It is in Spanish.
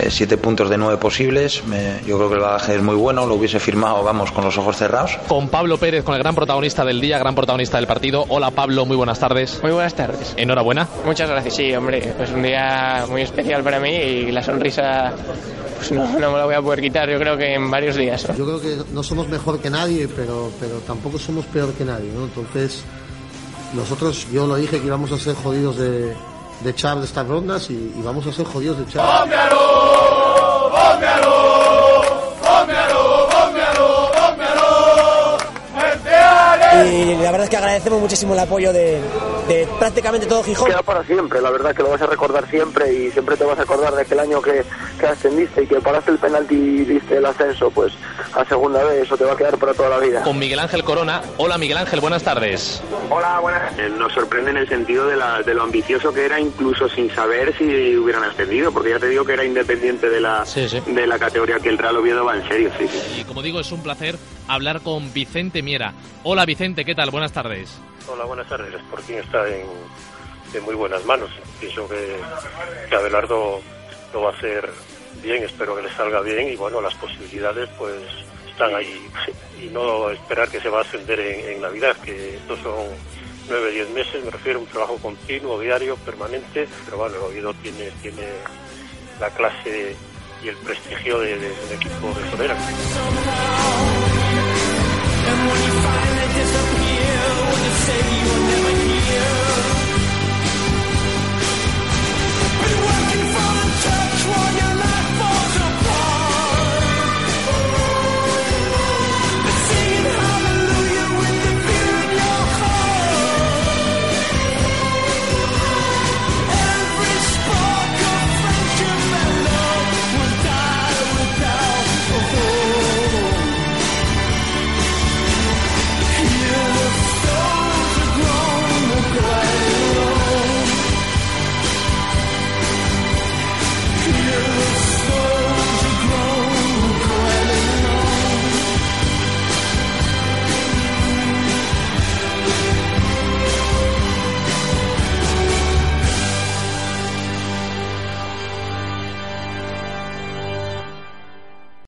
eh, siete puntos de nueve posibles. yo creo que el bagaje es muy bueno, lo hubiese firmado, vamos, con los ojos cerrados. Con Pablo Pérez, con el gran protagonista del día, gran protagonista del partido. Hola Pablo, muy buenas tardes. Muy buenas tardes. Enhorabuena. Muchas gracias, sí, hombre. Pues un día muy especial para mí y la sonrisa pues no, no me la voy a poder quitar, yo creo que en varios días. Yo creo que no somos mejor que nadie, pero, pero tampoco somos peor que nadie, ¿no? Entonces, nosotros, yo lo dije que íbamos a ser jodidos de, de echar de estas rondas y, vamos a ser jodidos de echar. y agradecemos muchísimo el apoyo de, prácticamente todo Gijón. Queda para siempre, la verdad que lo vas a recordar siempre y siempre te vas a acordar de aquel año que, que ascendiste y que paraste el penalti y diste el ascenso, pues a segunda vez, eso te va a quedar para toda la vida. Con Miguel Ángel Corona. Hola Miguel Ángel, buenas tardes. Hola, buenas. Eh, nos sorprende en el sentido de, la, de lo ambicioso que era, incluso sin saber si hubieran ascendido, porque ya te digo que era independiente de la, De la categoría que el Real Oviedo va en serio, sí, sí. Y como digo, es un placer hablar con Vicente Miera. Hola Vicente, ¿qué tal? Buenas tardes. Hola, buenas tardes. Sporting está en, muy buenas manos. Pienso que, que Abelardo lo va a hacer bien, espero que le salga bien y bueno, las posibilidades pues están ahí y no esperar que se va a ascender en, Navidad, que estos son nueve, diez meses, me refiero a un trabajo continuo, diario, permanente, pero bueno, el Oviedo tiene, tiene la clase y el prestigio de, de, del equipo de Solera.